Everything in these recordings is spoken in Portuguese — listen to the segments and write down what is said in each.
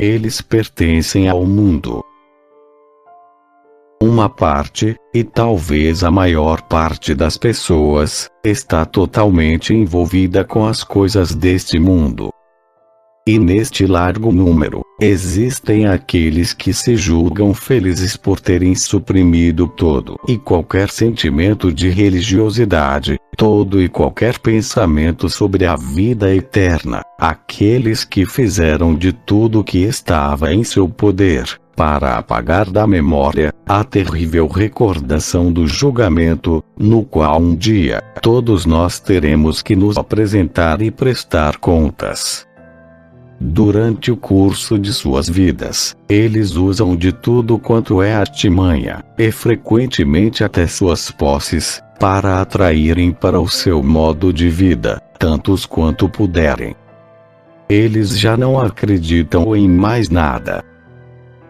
eles pertencem ao mundo. Uma parte, e talvez a maior parte das pessoas, está totalmente envolvida com as coisas deste mundo. E neste largo número, existem aqueles que se julgam felizes por terem suprimido todo e qualquer sentimento de religiosidade, todo e qualquer pensamento sobre a vida eterna, aqueles que fizeram de tudo que estava em seu poder, para apagar da memória a terrível recordação do julgamento, no qual um dia todos nós teremos que nos apresentar e prestar contas. Durante o curso de suas vidas, eles usam de tudo quanto é artimanha, e frequentemente até suas posses, para atraírem para o seu modo de vida, tantos quanto puderem. Eles já não acreditam em mais nada.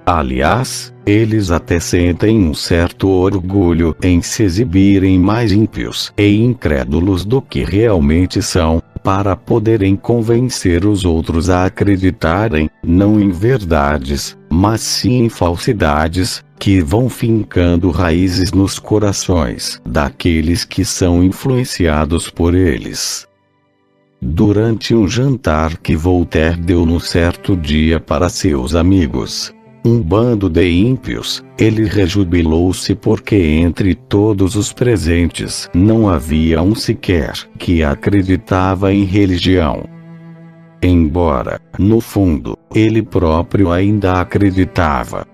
Aliás, eles até sentem um certo orgulho em se exibirem mais ímpios e incrédulos do que realmente são, para poderem convencer os outros a acreditarem, não em verdades, mas sim em falsidades, que vão fincando raízes nos corações daqueles que são influenciados por eles. Durante um jantar que Voltaire deu num certo dia para seus amigos, um bando de ímpios, ele rejubilou-se porque entre todos os presentes não havia um sequer que acreditava em religião. Embora, no fundo, ele próprio ainda acreditava.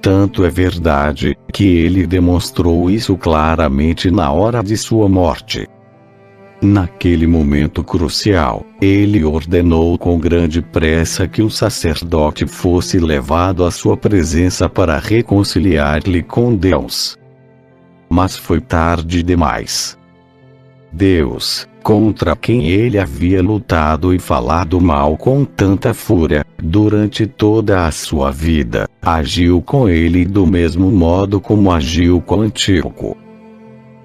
Tanto é verdade que ele demonstrou isso claramente na hora de sua morte. Naquele momento crucial, ele ordenou com grande pressa que o sacerdote fosse levado à sua presença para reconciliar-lhe com Deus. Mas foi tarde demais. Deus, contra quem ele havia lutado e falado mal com tanta fúria, durante toda a sua vida, agiu com ele do mesmo modo como agiu com Antíoco.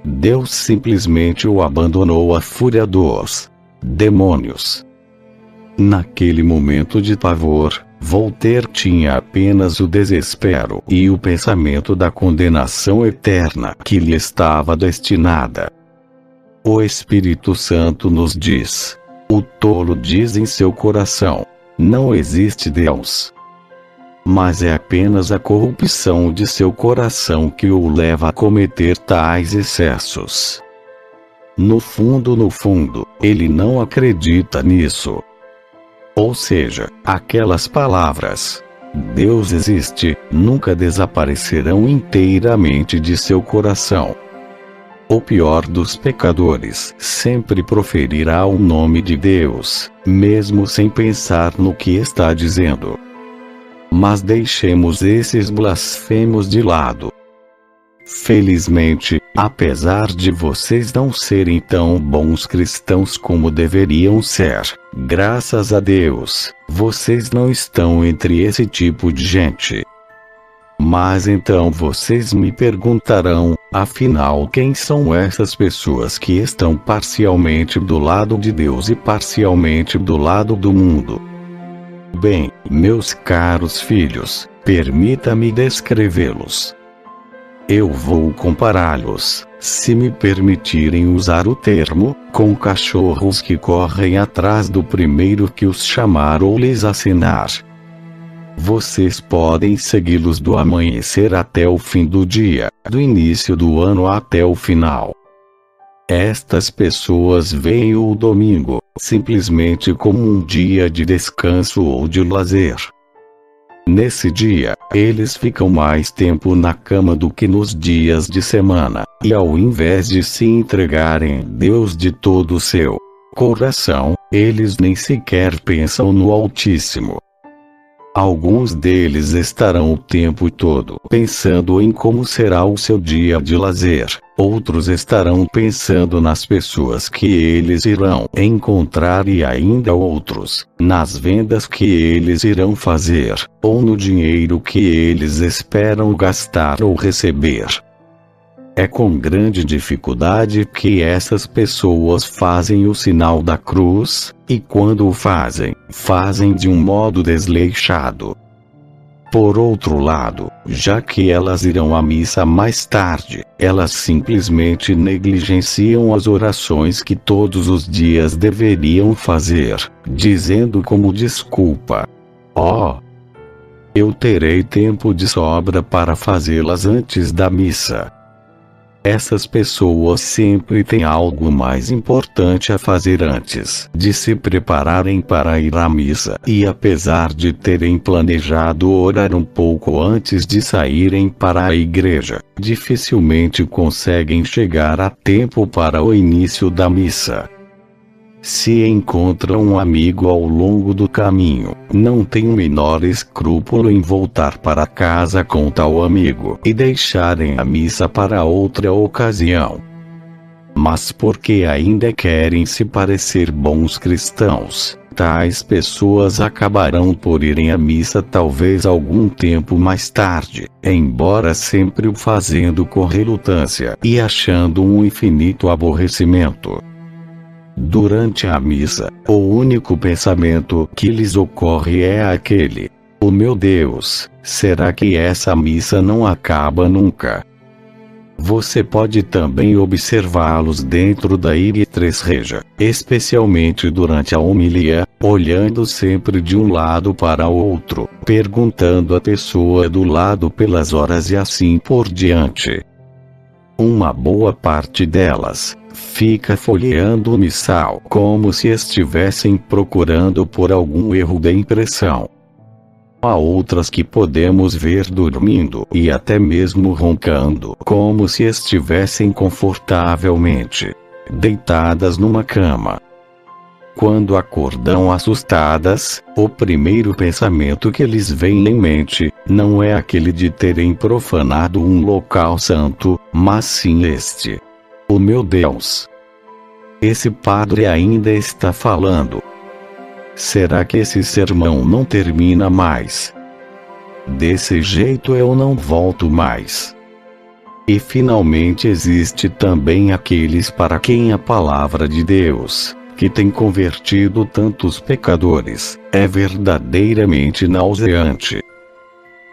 Deus simplesmente o abandonou à fúria dos demônios. Naquele momento de pavor, Voltaire tinha apenas o desespero e o pensamento da condenação eterna que lhe estava destinada. O Espírito Santo nos diz: o tolo diz em seu coração: não existe Deus mas é apenas a corrupção de seu coração que o leva a cometer tais excessos. No fundo, no fundo, ele não acredita nisso. Ou seja, aquelas palavras, Deus existe, nunca desaparecerão inteiramente de seu coração. O pior dos pecadores sempre proferirá o nome de Deus, mesmo sem pensar no que está dizendo mas deixemos esses blasfemos de lado. Felizmente, apesar de vocês não serem tão bons cristãos como deveriam ser, graças a Deus, vocês não estão entre esse tipo de gente. Mas então vocês me perguntarão, afinal, quem são essas pessoas que estão parcialmente do lado de Deus e parcialmente do lado do mundo? Bem, meus caros filhos, permita-me descrevê-los. Eu vou compará-los, se me permitirem usar o termo, com cachorros que correm atrás do primeiro que os chamar ou lhes assinar. Vocês podem segui-los do amanhecer até o fim do dia, do início do ano até o final. Estas pessoas veem o domingo, simplesmente como um dia de descanso ou de lazer. Nesse dia, eles ficam mais tempo na cama do que nos dias de semana, e ao invés de se entregarem a Deus de todo o seu coração, eles nem sequer pensam no Altíssimo. Alguns deles estarão o tempo todo pensando em como será o seu dia de lazer. Outros estarão pensando nas pessoas que eles irão encontrar e ainda outros, nas vendas que eles irão fazer, ou no dinheiro que eles esperam gastar ou receber. É com grande dificuldade que essas pessoas fazem o sinal da cruz, e quando o fazem, fazem de um modo desleixado. Por outro lado, já que elas irão à missa mais tarde, elas simplesmente negligenciam as orações que todos os dias deveriam fazer, dizendo como desculpa: Ó, oh, eu terei tempo de sobra para fazê-las antes da missa. Essas pessoas sempre têm algo mais importante a fazer antes de se prepararem para ir à missa, e apesar de terem planejado orar um pouco antes de saírem para a igreja, dificilmente conseguem chegar a tempo para o início da missa. Se encontra um amigo ao longo do caminho, não tem o menor escrúpulo em voltar para casa com tal amigo e deixarem a missa para outra ocasião. Mas porque ainda querem se parecer bons cristãos, tais pessoas acabarão por irem à missa talvez algum tempo mais tarde, embora sempre o fazendo com relutância e achando um infinito aborrecimento. Durante a missa, o único pensamento que lhes ocorre é aquele: O oh meu Deus, será que essa missa não acaba nunca? Você pode também observá-los dentro da Tres Regia, especialmente durante a homilia, olhando sempre de um lado para o outro, perguntando à pessoa do lado pelas horas e assim por diante. Uma boa parte delas, fica folheando o missal como se estivessem procurando por algum erro de impressão. Há outras que podemos ver dormindo e até mesmo roncando, como se estivessem confortavelmente deitadas numa cama. Quando acordam assustadas, o primeiro pensamento que lhes vem em mente não é aquele de terem profanado um local santo, mas sim este Oh meu Deus! Esse padre ainda está falando. Será que esse sermão não termina mais? Desse jeito eu não volto mais. E finalmente existe também aqueles para quem a palavra de Deus, que tem convertido tantos pecadores, é verdadeiramente nauseante.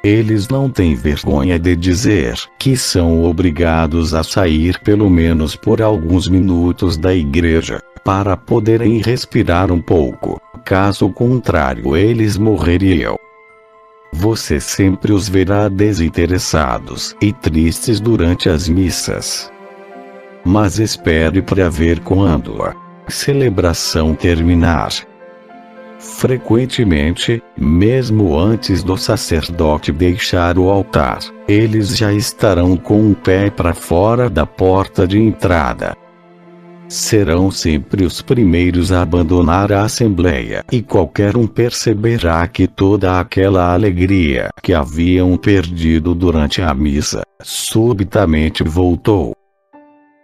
Eles não têm vergonha de dizer que são obrigados a sair pelo menos por alguns minutos da igreja, para poderem respirar um pouco, caso contrário eles morreriam. Você sempre os verá desinteressados e tristes durante as missas. Mas espere para ver quando a celebração terminar Frequentemente, mesmo antes do sacerdote deixar o altar, eles já estarão com o pé para fora da porta de entrada. Serão sempre os primeiros a abandonar a assembleia, e qualquer um perceberá que toda aquela alegria que haviam perdido durante a missa, subitamente voltou.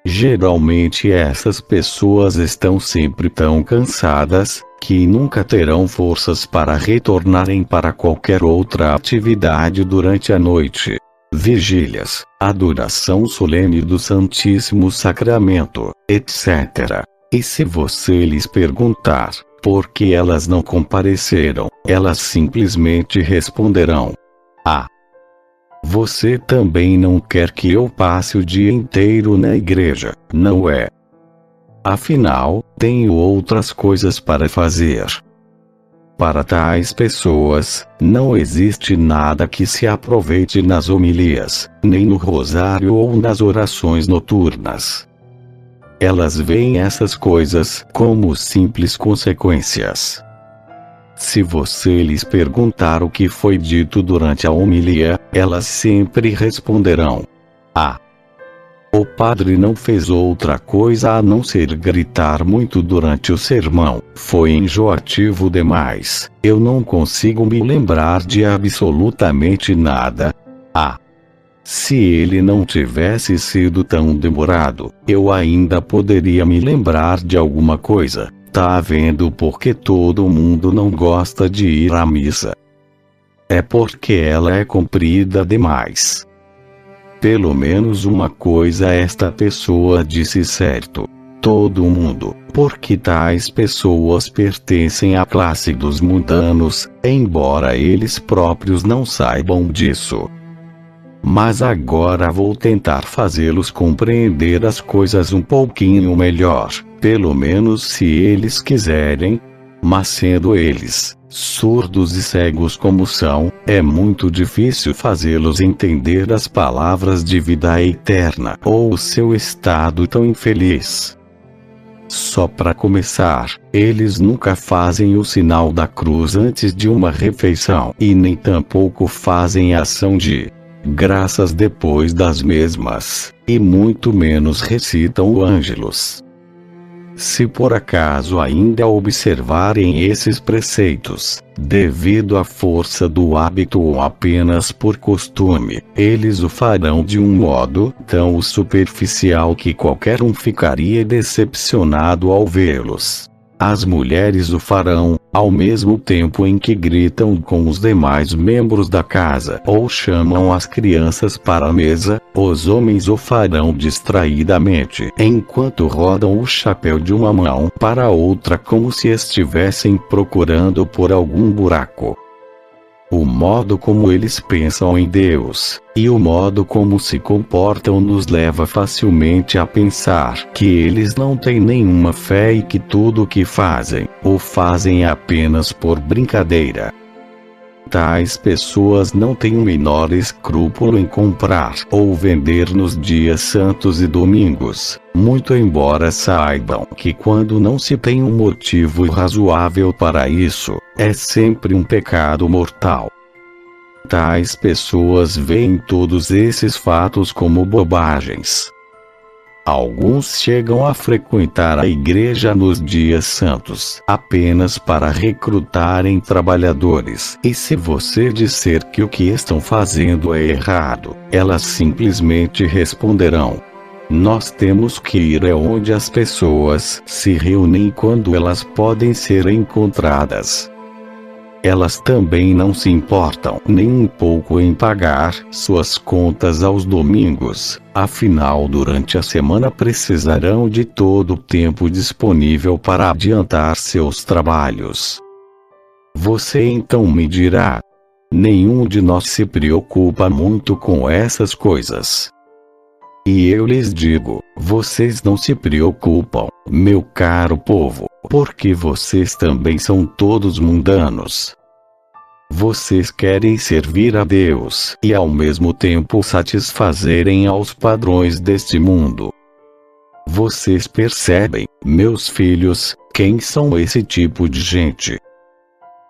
Geralmente essas pessoas estão sempre tão cansadas, que nunca terão forças para retornarem para qualquer outra atividade durante a noite. Vigílias, adoração solene do Santíssimo Sacramento, etc. E se você lhes perguntar por que elas não compareceram, elas simplesmente responderão: Ah, você também não quer que eu passe o dia inteiro na igreja, não é? Afinal, tenho outras coisas para fazer. Para tais pessoas, não existe nada que se aproveite nas homilias, nem no rosário ou nas orações noturnas. Elas veem essas coisas como simples consequências. Se você lhes perguntar o que foi dito durante a homilia, elas sempre responderão: Ah! O padre não fez outra coisa a não ser gritar muito durante o sermão. Foi enjoativo demais. Eu não consigo me lembrar de absolutamente nada. Ah! Se ele não tivesse sido tão demorado, eu ainda poderia me lembrar de alguma coisa. Tá vendo porque todo mundo não gosta de ir à missa? É porque ela é comprida demais. Pelo menos uma coisa esta pessoa disse certo. Todo mundo, porque tais pessoas pertencem à classe dos mundanos, embora eles próprios não saibam disso. Mas agora vou tentar fazê-los compreender as coisas um pouquinho melhor, pelo menos se eles quiserem. Mas sendo eles, surdos e cegos como são, é muito difícil fazê-los entender as palavras de vida eterna ou o seu estado tão infeliz. Só para começar, eles nunca fazem o sinal da cruz antes de uma refeição e nem tampouco fazem ação de graças depois das mesmas, e muito menos recitam o Ângelus. Se por acaso ainda observarem esses preceitos, devido à força do hábito ou apenas por costume, eles o farão de um modo tão superficial que qualquer um ficaria decepcionado ao vê-los. As mulheres o farão, ao mesmo tempo em que gritam com os demais membros da casa ou chamam as crianças para a mesa, os homens o farão distraidamente enquanto rodam o chapéu de uma mão para outra como se estivessem procurando por algum buraco. O modo como eles pensam em Deus, e o modo como se comportam nos leva facilmente a pensar que eles não têm nenhuma fé e que tudo o que fazem, o fazem apenas por brincadeira. Tais pessoas não têm o menor escrúpulo em comprar ou vender nos dias santos e domingos, muito embora saibam que quando não se tem um motivo razoável para isso, é sempre um pecado mortal. Tais pessoas veem todos esses fatos como bobagens. Alguns chegam a frequentar a igreja nos dias santos apenas para recrutarem trabalhadores. E se você disser que o que estão fazendo é errado, elas simplesmente responderão: nós temos que ir aonde as pessoas se reúnem quando elas podem ser encontradas. Elas também não se importam nem um pouco em pagar suas contas aos domingos, afinal, durante a semana precisarão de todo o tempo disponível para adiantar seus trabalhos. Você então me dirá: nenhum de nós se preocupa muito com essas coisas. E eu lhes digo: vocês não se preocupam, meu caro povo, porque vocês também são todos mundanos. Vocês querem servir a Deus e ao mesmo tempo satisfazerem aos padrões deste mundo. Vocês percebem, meus filhos, quem são esse tipo de gente?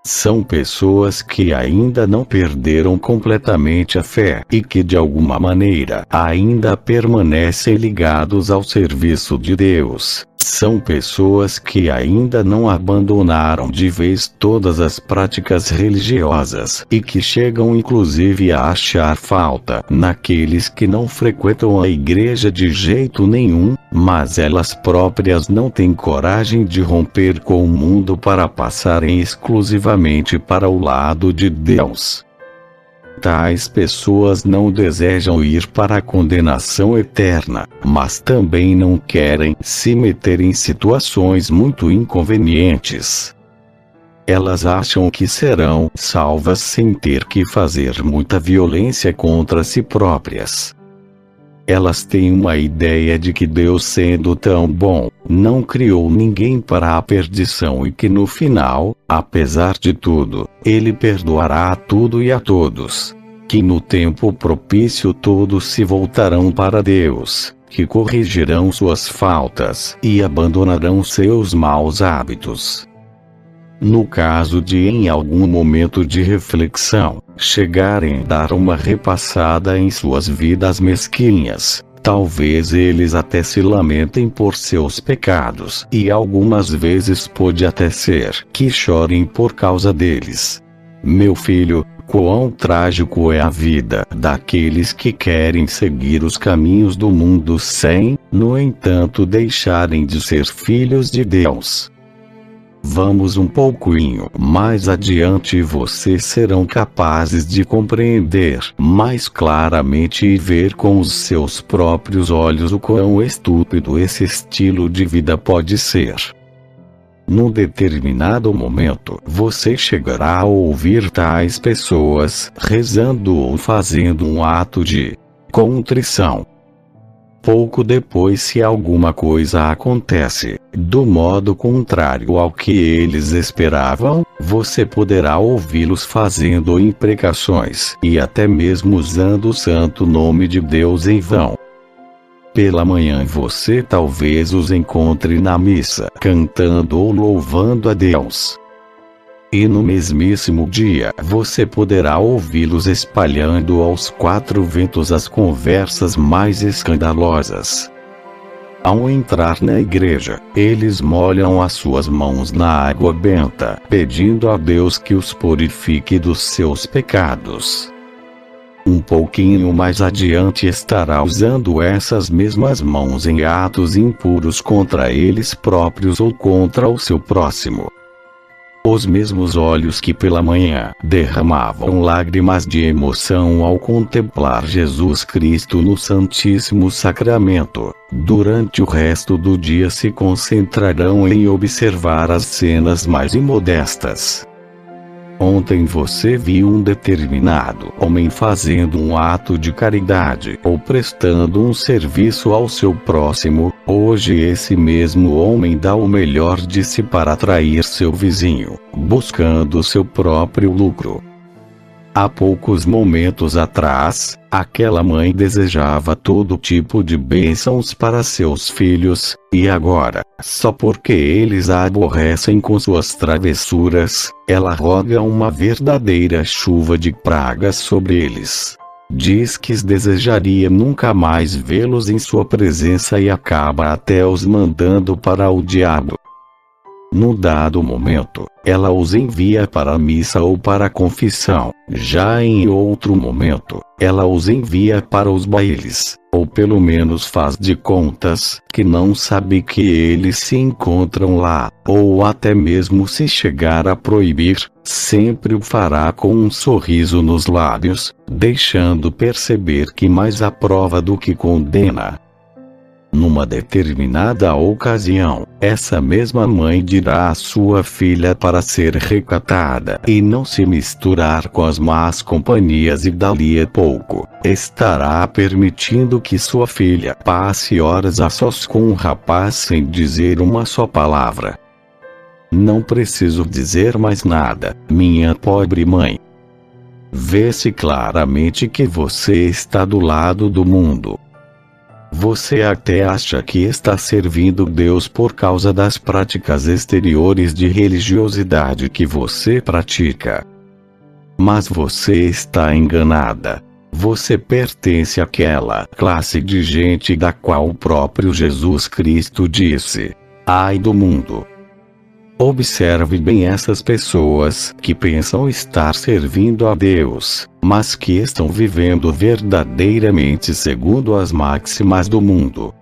São pessoas que ainda não perderam completamente a fé e que de alguma maneira ainda permanecem ligados ao serviço de Deus. São pessoas que ainda não abandonaram de vez todas as práticas religiosas e que chegam inclusive a achar falta naqueles que não frequentam a igreja de jeito nenhum, mas elas próprias não têm coragem de romper com o mundo para passarem exclusivamente para o lado de Deus. Tais pessoas não desejam ir para a condenação eterna, mas também não querem se meter em situações muito inconvenientes. Elas acham que serão salvas sem ter que fazer muita violência contra si próprias. Elas têm uma ideia de que Deus, sendo tão bom, não criou ninguém para a perdição e que no final, apesar de tudo, Ele perdoará a tudo e a todos. Que no tempo propício todos se voltarão para Deus, que corrigirão suas faltas e abandonarão seus maus hábitos. No caso de em algum momento de reflexão, chegarem a dar uma repassada em suas vidas mesquinhas, talvez eles até se lamentem por seus pecados e algumas vezes pode até ser que chorem por causa deles. Meu filho, quão trágico é a vida daqueles que querem seguir os caminhos do mundo sem, no entanto, deixarem de ser filhos de Deus. Vamos um pouquinho mais adiante e vocês serão capazes de compreender mais claramente e ver com os seus próprios olhos o quão estúpido esse estilo de vida pode ser. Num determinado momento, você chegará a ouvir tais pessoas rezando ou fazendo um ato de contrição pouco depois se alguma coisa acontece, do modo contrário ao que eles esperavam, você poderá ouvi-los fazendo imprecações e até mesmo usando o santo nome de Deus em vão. Pela manhã você talvez os encontre na missa, cantando ou louvando a Deus. E no mesmíssimo dia você poderá ouvi-los espalhando aos quatro ventos as conversas mais escandalosas. Ao entrar na igreja, eles molham as suas mãos na água benta, pedindo a Deus que os purifique dos seus pecados. Um pouquinho mais adiante estará usando essas mesmas mãos em atos impuros contra eles próprios ou contra o seu próximo. Os mesmos olhos que pela manhã derramavam lágrimas de emoção ao contemplar Jesus Cristo no Santíssimo Sacramento, durante o resto do dia se concentrarão em observar as cenas mais imodestas. Ontem você viu um determinado homem fazendo um ato de caridade ou prestando um serviço ao seu próximo, hoje esse mesmo homem dá o melhor de si para atrair seu vizinho, buscando seu próprio lucro. Há poucos momentos atrás, aquela mãe desejava todo tipo de bênçãos para seus filhos, e agora, só porque eles a aborrecem com suas travessuras, ela roga uma verdadeira chuva de pragas sobre eles. Diz que desejaria nunca mais vê-los em sua presença e acaba até os mandando para o diabo. No dado momento, ela os envia para a missa ou para a confissão. Já em outro momento, ela os envia para os bailes, ou pelo menos faz de contas que não sabe que eles se encontram lá, ou até mesmo se chegar a proibir, sempre o fará com um sorriso nos lábios, deixando perceber que mais aprova do que condena. Numa determinada ocasião, essa mesma mãe dirá à sua filha para ser recatada e não se misturar com as más companhias e dali a pouco, estará permitindo que sua filha passe horas a sós com um rapaz sem dizer uma só palavra. Não preciso dizer mais nada, minha pobre mãe. Vê-se claramente que você está do lado do mundo, você até acha que está servindo Deus por causa das práticas exteriores de religiosidade que você pratica. Mas você está enganada. Você pertence àquela classe de gente da qual o próprio Jesus Cristo disse: Ai do mundo! Observe bem essas pessoas que pensam estar servindo a Deus, mas que estão vivendo verdadeiramente segundo as máximas do mundo.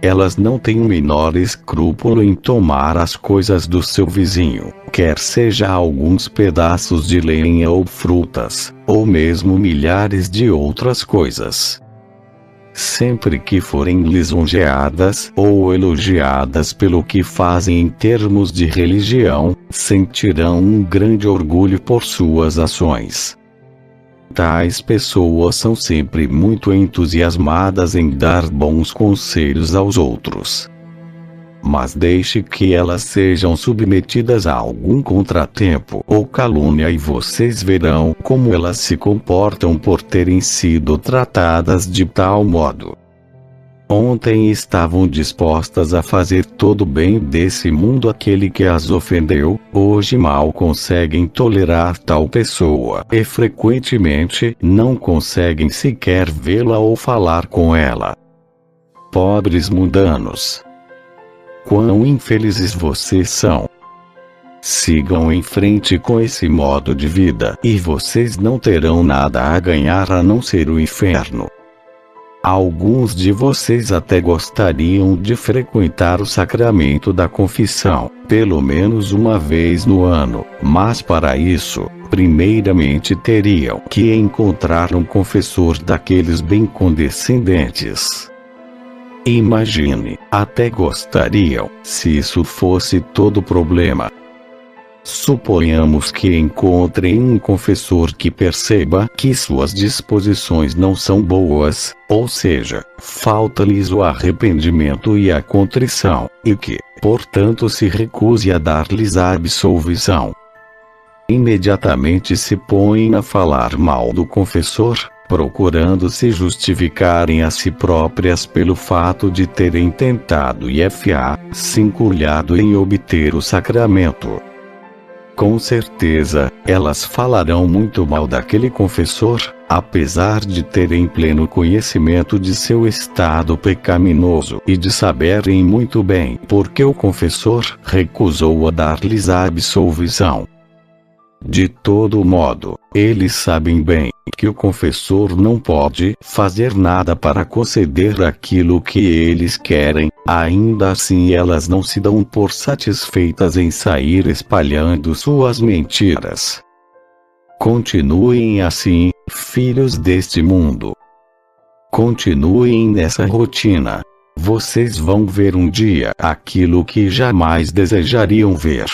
Elas não têm o menor escrúpulo em tomar as coisas do seu vizinho, quer seja alguns pedaços de lenha ou frutas, ou mesmo milhares de outras coisas sempre que forem lisonjeadas ou elogiadas pelo que fazem em termos de religião, sentirão um grande orgulho por suas ações. Tais pessoas são sempre muito entusiasmadas em dar bons conselhos aos outros mas deixe que elas sejam submetidas a algum contratempo ou calúnia e vocês verão como elas se comportam por terem sido tratadas de tal modo. Ontem estavam dispostas a fazer todo o bem desse mundo aquele que as ofendeu, hoje mal conseguem tolerar tal pessoa e frequentemente não conseguem sequer vê-la ou falar com ela. Pobres mundanos! Quão infelizes vocês são. Sigam em frente com esse modo de vida e vocês não terão nada a ganhar a não ser o inferno. Alguns de vocês até gostariam de frequentar o sacramento da confissão, pelo menos uma vez no ano, mas para isso, primeiramente teriam que encontrar um confessor daqueles bem condescendentes. Imagine, até gostariam, se isso fosse todo o problema, Suponhamos que encontrem um confessor que perceba que suas disposições não são boas, ou seja, falta-lhes o arrependimento e a contrição, e que, portanto, se recuse a dar-lhes a absolvição. Imediatamente se põem a falar mal do confessor, procurando se justificarem a si próprias pelo fato de terem tentado e fa, se encurlhado em obter o sacramento. Com certeza, elas falarão muito mal daquele confessor, apesar de terem pleno conhecimento de seu estado pecaminoso e de saberem muito bem porque o confessor recusou a dar-lhes a absolvição. De todo modo, eles sabem bem que o confessor não pode fazer nada para conceder aquilo que eles querem, ainda assim elas não se dão por satisfeitas em sair espalhando suas mentiras. Continuem assim, filhos deste mundo. Continuem nessa rotina. Vocês vão ver um dia aquilo que jamais desejariam ver.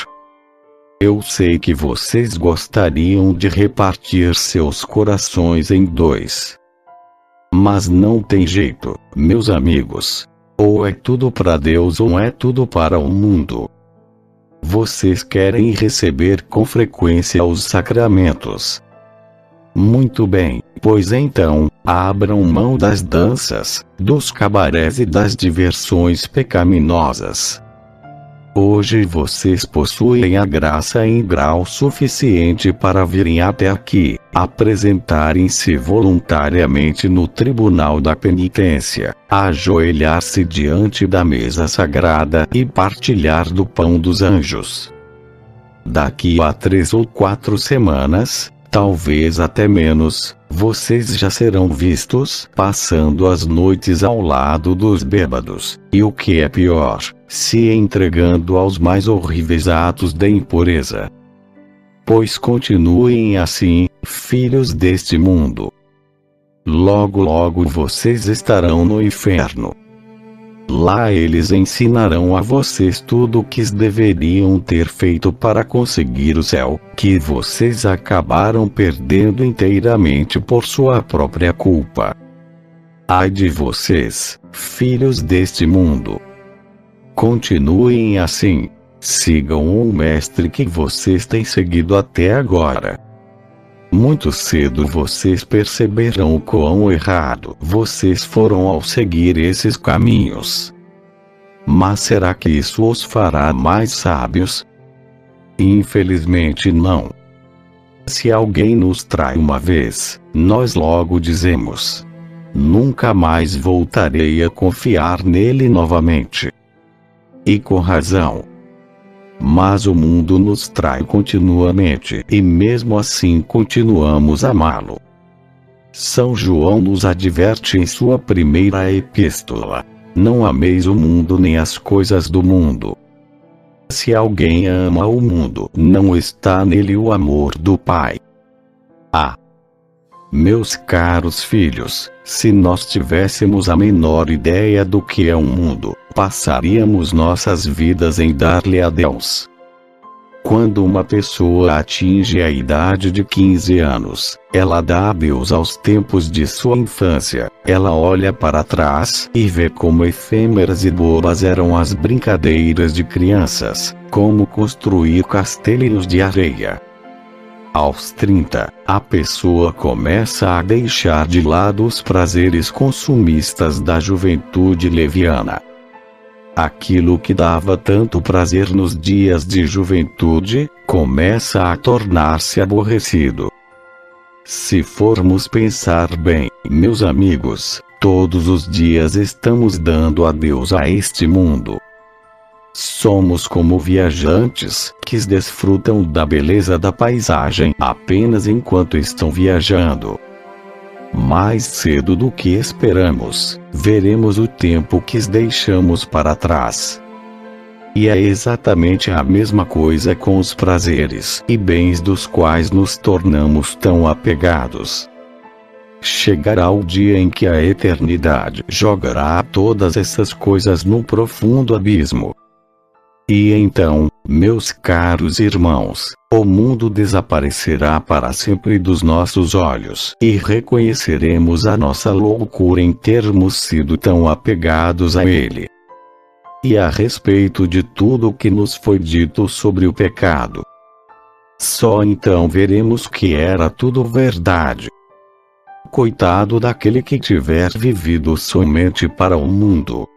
Eu sei que vocês gostariam de repartir seus corações em dois. Mas não tem jeito, meus amigos. Ou é tudo para Deus ou é tudo para o mundo. Vocês querem receber com frequência os sacramentos. Muito bem, pois então, abram mão das danças, dos cabarés e das diversões pecaminosas. Hoje vocês possuem a graça em grau suficiente para virem até aqui, apresentarem-se voluntariamente no tribunal da penitência, ajoelhar-se diante da mesa sagrada e partilhar do pão dos anjos. Daqui a três ou quatro semanas, talvez até menos, vocês já serão vistos passando as noites ao lado dos bêbados, e o que é pior, se entregando aos mais horríveis atos de impureza. Pois continuem assim, filhos deste mundo. Logo logo vocês estarão no inferno. Lá eles ensinarão a vocês tudo o que deveriam ter feito para conseguir o céu, que vocês acabaram perdendo inteiramente por sua própria culpa. Ai de vocês, filhos deste mundo. Continuem assim. Sigam o mestre que vocês têm seguido até agora. Muito cedo vocês perceberão o quão errado vocês foram ao seguir esses caminhos. Mas será que isso os fará mais sábios? Infelizmente não. Se alguém nos trai uma vez, nós logo dizemos: Nunca mais voltarei a confiar nele novamente. E com razão. Mas o mundo nos trai continuamente e mesmo assim continuamos a amá-lo. São João nos adverte em sua primeira epístola: Não ameis o mundo nem as coisas do mundo. Se alguém ama o mundo, não está nele o amor do Pai. Ah! Meus caros filhos, se nós tivéssemos a menor ideia do que é um mundo, passaríamos nossas vidas em dar-lhe a Deus. Quando uma pessoa atinge a idade de 15 anos, ela dá a Deus aos tempos de sua infância. Ela olha para trás e vê como efêmeras e bobas eram as brincadeiras de crianças, como construir castelinhos de areia, aos 30, a pessoa começa a deixar de lado os prazeres consumistas da juventude leviana. Aquilo que dava tanto prazer nos dias de juventude, começa a tornar-se aborrecido. Se formos pensar bem, meus amigos, todos os dias estamos dando adeus a este mundo. Somos como viajantes, que desfrutam da beleza da paisagem apenas enquanto estão viajando. Mais cedo do que esperamos, veremos o tempo que deixamos para trás. E é exatamente a mesma coisa com os prazeres e bens dos quais nos tornamos tão apegados. Chegará o dia em que a eternidade jogará todas essas coisas num profundo abismo. E então, meus caros irmãos, o mundo desaparecerá para sempre dos nossos olhos e reconheceremos a nossa loucura em termos sido tão apegados a ele. E a respeito de tudo o que nos foi dito sobre o pecado. Só então veremos que era tudo verdade. Coitado daquele que tiver vivido somente para o mundo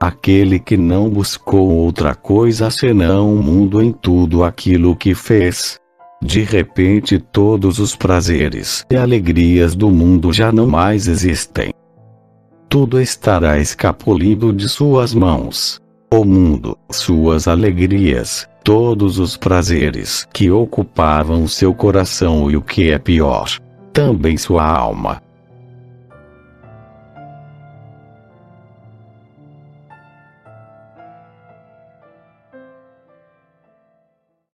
aquele que não buscou outra coisa senão o mundo em tudo aquilo que fez. De repente todos os prazeres e alegrias do mundo já não mais existem. Tudo estará escapulindo de suas mãos. O mundo, suas alegrias, todos os prazeres que ocupavam seu coração e o que é pior, também sua alma